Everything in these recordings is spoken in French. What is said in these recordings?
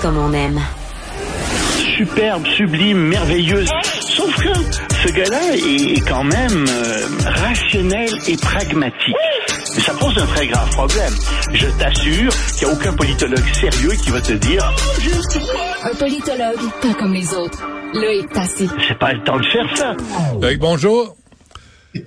comme on aime. Superbe, sublime, merveilleuse. Sauf que ce gars-là est quand même euh, rationnel et pragmatique. Mais ça pose un très grave problème. Je t'assure qu'il n'y a aucun politologue sérieux qui va te dire Un politologue, pas comme les autres. Loïc Tassi. c'est pas le temps de faire ça. Loïc, bonjour.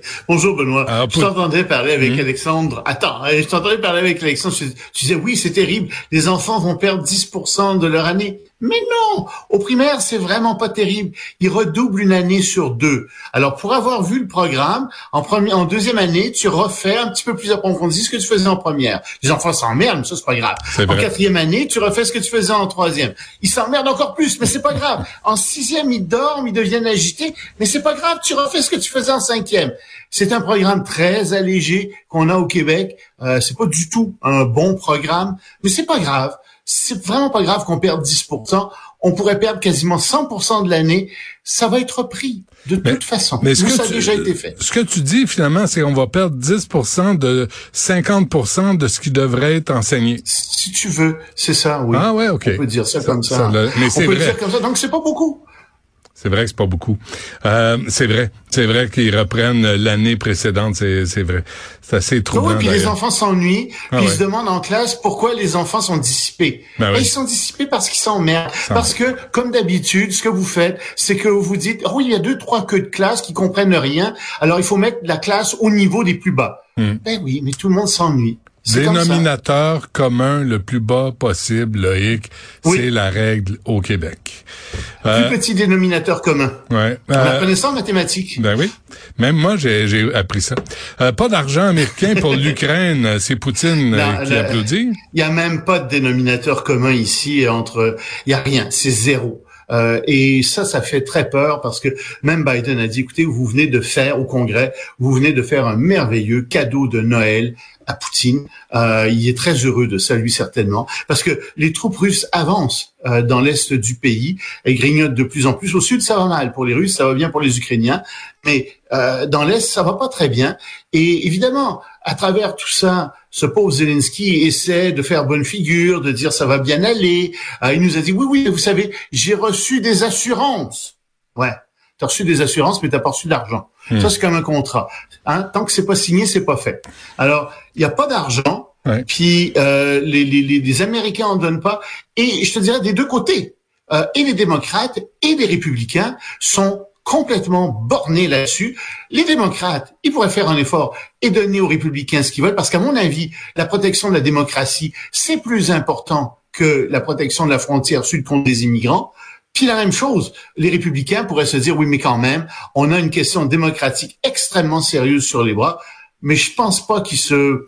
Bonjour Benoît. Alors, je pour- t'entendais parler avec Mhm. Alexandre. Attends, euh, je t'entendais parler avec Alexandre. Tu, tu disais oui, c'est terrible. Les enfants vont perdre 10% de leur année. Mais non, au primaire, c'est vraiment pas terrible. Ils redoublent une année sur deux. Alors pour avoir vu le programme, en première, en deuxième année, tu refais un petit peu plus approfondi ce que tu faisais en première. Les enfants s'emmerdent, mais ça c'est pas grave. En quatrième année, tu refais ce que tu faisais en troisième. Ils s'emmerdent encore plus, mais c'est pas grave. En sixième, ils dorment, ils deviennent agités, mais c'est pas grave, tu refais ce que tu faisais en cinquième. C'est un programme très allégé qu'on a au Québec. Euh, c'est pas du tout un bon programme, mais c'est pas grave. C'est vraiment pas grave qu'on perde 10%. On pourrait perdre quasiment 100% de l'année. Ça va être repris de Mais- toute façon. Mais ce Nous, que ça a déjà été fait. Ce que tu dis finalement, c'est qu'on va perdre 10% de 50 de ce qui devrait être enseigné. Si tu veux, c'est ça, oui. Ah ouais, ok. On peut dire ça, Ça- comme ça. ça le- mais On c'est peut vrai. dire comme ça. Donc c'est pas beaucoup. C'est vrai que c'est pas beaucoup. Euh, c'est vrai. C'est vrai qu'ils reprennent l'année précédente. C'est, c'est vrai. C'est assez troublant. oui, puis les enfants s'ennuient, puis Ah ils ouais. se demandent en classe pourquoi les enfants sont dissipés. Ben Et oui. Ils sont dissipés parce qu'ils s'emmerdent. Parce que, comme d'habitude, ce que vous faites, c'est que vous dites, oh, il y a deux, trois queues de classe qui comprennent rien, alors il faut mettre la classe au niveau des plus bas. Hmm. Ben oui, mais tout le monde s'ennuie. Comme. Dénominateur commun le plus bas possible, Loïc, Oui. c'est la règle au Québec. Euh, Plus petit dénominateur commun. ouais. On Euh, ça en mathématiques. Ben oui. Même moi, j'ai, appris ça. Euh, pas d'argent américain pour l'Ukraine. euh, C'est Poutine euh, Non, qui le- applaudit. Il y a même pas de dénominateur commun ici entre. Il y a rien, c'est zéro. Euh, et ça, ça fait très peur parce que même Biden a dit, écoutez, vous venez de faire au Congrès, vous venez de faire un merveilleux cadeau de Noël à Poutine. Euh, il est très heureux de ça, lui certainement, parce que les troupes russes avancent euh, dans l'est du pays et grignotent de plus en plus. Au sud, ça va mal pour les Russes, ça va bien pour les Ukrainiens, mais dans l'est, ça va pas très bien. Et évidemment, à travers tout ça, ce pauvre Zelensky essaie de faire bonne figure, de dire ça va bien aller. Euh, il nous a dit oui, oui, vous savez, j'ai reçu des assurances. Ouais, t'as reçu des assurances, mais t'as pas reçu d'argent. Hmm. Ça c'est comme un contrat. Hein? Tant que c'est pas signé, c'est pas fait. Alors, il y a pas d'argent. Ouais. Puis euh, les, les, les, les Américains en donnent pas. Et je te dirais des deux côtés. Euh, et les démocrates et les républicains sont complètement bornés là-dessus. Les démocrates, ils pourraient faire un effort et donner aux républicains ce qu'ils veulent, parce qu'à mon avis, la protection de la démocratie, c'est plus important que la protection de la frontière sud contre les immigrants. Puis la même chose, les républicains pourraient se dire, oui, mais quand même, on a une question démocratique extrêmement sérieuse sur les bras, mais je pense pas qu'ils se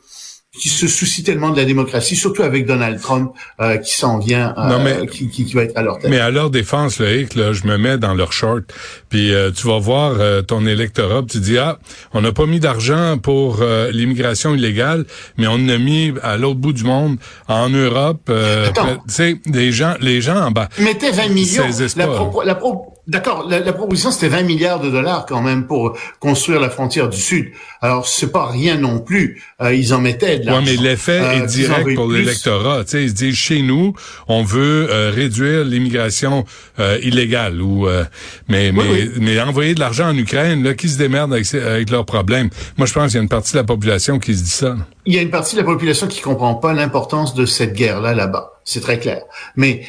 qui se soucient tellement de la démocratie, surtout avec Donald Trump euh, qui s'en vient, euh, Non, mais- qui, qui, qui va être à leur tête. Mais à leur défense, Loïc, là, je me mets dans leur short, puis euh, tu vas voir euh, ton électorat, puis tu dis ah, on n'a pas mis d'argent pour euh, l'immigration illégale, mais on a mis à l'autre bout du monde, en Europe. Euh, tu sais, les gens, les gens en bas. Mettaient 20 millions. La propo- la pro- D'accord, la, la proposition c'était 20 milliards de dollars quand même pour construire la frontière du Sud. Alors c'est pas rien non plus. Euh, ils en mettaient de Ouais, l'argent. mais l'effet Euh, est en direct pour l'électorat. Tu sais, ils se disent chez nous, on veut euh, réduire l'immigration euh, illégale ou euh, mais mais Oui, mais envoyer de l'argent en Ukraine, là, qui se démerde avec, avec leurs problèmes? Moi, je pense qu'il y a une partie de la population qui se dit ça. là. Il y a une partie de la population qui comprend pas l'importance de cette guerre-là là-bas. C'est très clair. Mais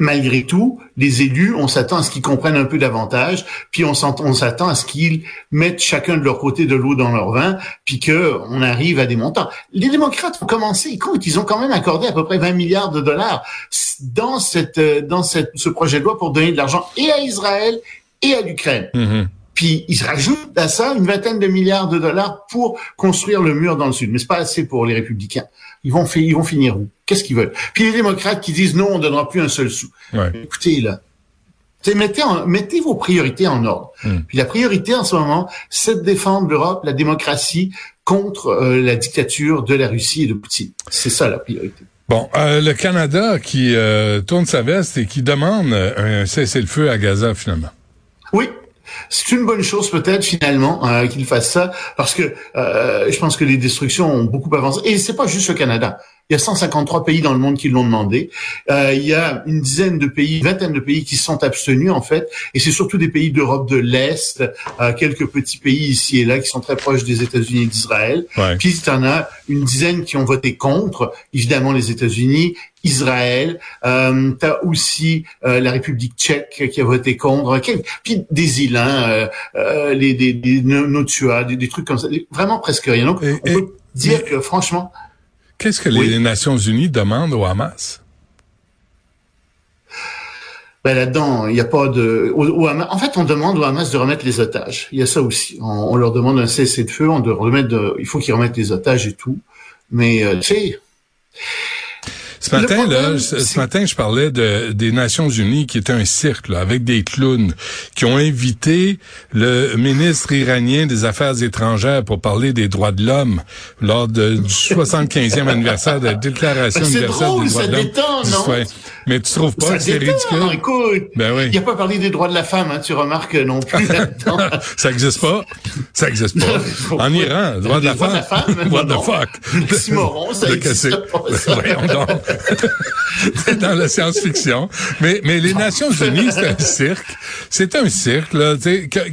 malgré tout, les élus, on s'attend à ce qu'ils comprennent un peu davantage, puis on s'attend à ce qu'ils mettent chacun de leur côté de l'eau dans leur vin, puis que on arrive à des montants. Les démocrates ont commencé, écoute, ils ont quand même accordé à peu près 20 milliards de dollars dans cette dans cette, ce projet de loi pour donner de l'argent et à Israël et à l'Ukraine. Mhm. Puis ils rajoutent à ça une vingtaine de milliards de dollars pour construire le mur dans le sud. Mais c'est pas assez pour les républicains. Ils vont, fi- ils vont finir où? Qu'est-ce qu'ils veulent? Puis les démocrates qui disent non, on donnera plus un seul sou. Ouais. Écoutez là, mettez, en- mettez vos priorités en ordre. Mm. Puis la priorité en ce moment, c'est de défendre l'Europe, la démocratie contre euh, la dictature de la Russie et de Poutine. C'est ça la priorité. Bon, euh, le Canada qui euh, tourne sa veste et qui demande un cessez-le-feu à Gaza finalement. Oui, c'est une bonne chose peut-être finalement euh, qu'il fasse ça parce que euh, je pense que les destructions ont beaucoup avancé et c'est pas juste le Canada. Il y a 153 pays dans le monde qui l'ont demandé. Euh, il y a une dizaine de pays, une vingtaine de pays qui sont abstenus en fait, et c'est surtout des pays d'Europe de l'Est, euh, quelques petits pays ici et là qui sont très proches des États-Unis et d'Israël. Ouais. Puis il y en a une dizaine qui ont voté contre, évidemment les États-Unis, Israël. Euh, tu as aussi euh, la République tchèque qui a voté contre. Puis des îles, hein, euh, euh, les, des, des Notua, des, des trucs comme ça. Vraiment presque rien. Donc, Et- on et- peut dire mais- que franchement, Qu'est-ce que Oui. les Nations Unies demandent au Hamas? ben là-dedans, il n'y a pas de... au- au Hamas- en fait, on demande au Hamas de remettre les otages. Il y a ça aussi. On, on leur demande un cessez-le-feu, on doit remettre de- il faut qu'ils remettent les otages et tout. Mais, euh, tu sais... Ce matin, problème, là, ce, matin, je parlais de, des Nations Unies qui était un cirque, là, avec des clowns, qui ont invité le ministre iranien des Affaires étrangères pour parler des droits de l'homme lors de, du 75e anniversaire de la Déclaration c'est universelle drôle, des droits ça de l'homme. Mais tu trouves pas ça que c'est ridicule? écoute. Ben oui. Il n'a pas parlé des droits de la femme, hein, tu remarques non plus là-dedans. Ça existe pas. Ça existe pas. En. Iran, droit de la droits de femme. la femme, What non. the fuck? L'oxymoron, ça Le existe cassé. pas, ça. C'est dans la science-fiction. Mais, mais les Nations Unies, c'est un cirque. C'est un cirque, là.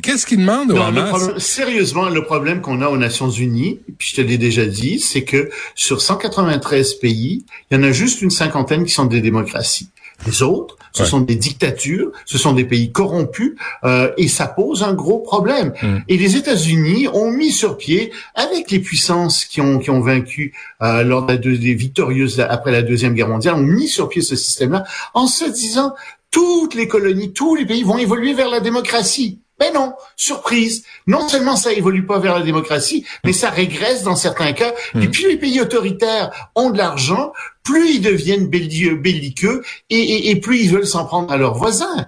Qu'est-ce qu'ils demandent au Non, le Hamas? problème- sérieusement, le problème qu'on a aux Nations Unies, puis je te l'ai déjà dit, c'est que sur 193 pays, il y en a juste une cinquantaine qui sont des démocraties. Les autres, ce Ouais. sont des dictatures, ce sont des pays corrompus, euh, et ça pose un gros problème. Mm. Et les États-Unis ont mis sur pied, avec les puissances qui ont qui ont vaincu euh, lors de la deux- des victorieuses après la deuxième guerre mondiale, ont mis sur pied ce système-là en se disant toutes les colonies, tous les pays vont évoluer vers la démocratie. Mais non, surprise. Non seulement ça évolue pas vers la démocratie, mais ça régresse dans certains cas. Et plus les pays autoritaires ont de l'argent, plus ils deviennent belli- belliqueux et, et- et plus ils veulent s'en prendre à leurs voisins.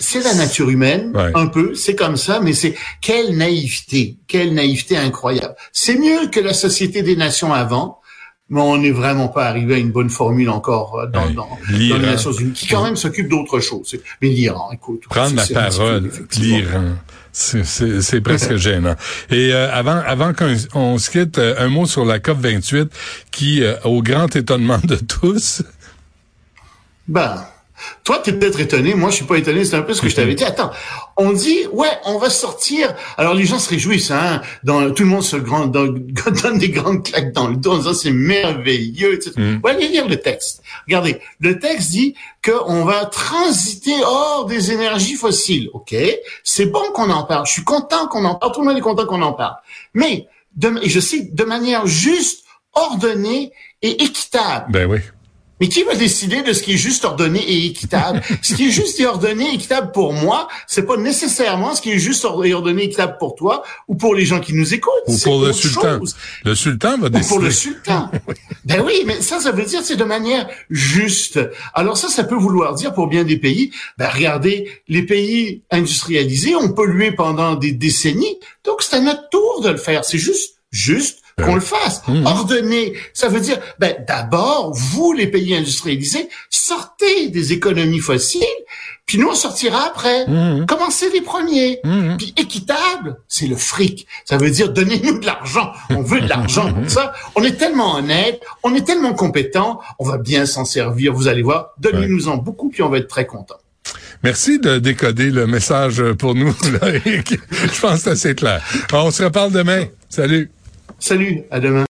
C'est la nature humaine, Ouais. un peu, c'est comme ça, mais c'est quelle naïveté, quelle naïveté incroyable. C'est mieux que la société des nations avant, mais on n'est vraiment pas arrivé à une bonne formule encore euh, dans, dans, dans les Nations Unies, qui quand même s'occupe d'autres choses. Mais l'Iran, écoute. Prendre la parole, l'Iran. C'est- C'est presque gênant. Et euh, avant, avant qu'on on se quitte, euh, un mot sur la COP 28 qui, euh, au grand étonnement de tous, Ben, toi, t'es peut-être étonné. Moi, je suis pas étonné. C'est un peu ce que je t'avais dit. Attends, on dit, ouais, on va sortir. Alors, les gens se réjouissent, hein. Dans, tout le monde se grand, donne, donne des grandes claques dans le dos en disant c'est merveilleux, etc. Mm. Ouais, allez lire le texte. Regardez, le texte dit qu'on va transiter hors des énergies fossiles. OK? C'est bon qu'on en parle. Je suis content qu'on en parle. Tout le monde est content qu'on en parle. Mais, de, et je sais, de manière juste, ordonnée et équitable. ben oui. Mais qui va décider de ce qui est juste ordonné et équitable? ce qui est juste et ordonné et équitable pour moi, c'est pas nécessairement ce qui est juste et ordonné et équitable pour toi ou pour les gens qui nous écoutent. Ou pour le sultan. chose. Le sultan va Ou décider. pour le sultan. ben oui, mais ça, ça veut dire c'est de manière juste. Alors ça, ça peut vouloir dire pour bien des pays, ben regardez, les pays industrialisés ont pollué pendant des décennies, donc c'est à notre tour de le faire. C'est juste, juste qu'on le fasse. Mhm. Ordonné. Ça veut dire, ben d'abord, vous, les pays industrialisés, sortez des économies fossiles, puis nous, on sortira après. Mhm. Commencez les premiers. Mhm. Puis équitable, c'est le fric. Ça veut dire donnez-nous de l'argent. On veut de l'argent pour ça. On est tellement honnête, on est tellement compétent, on va bien s'en servir. Vous allez voir, donnez-nous-en beaucoup, puis on va être très content. Merci de décoder le message pour nous, Loïc. Je pense que c'est clair. On se reparle demain. Salut. Salut, à demain.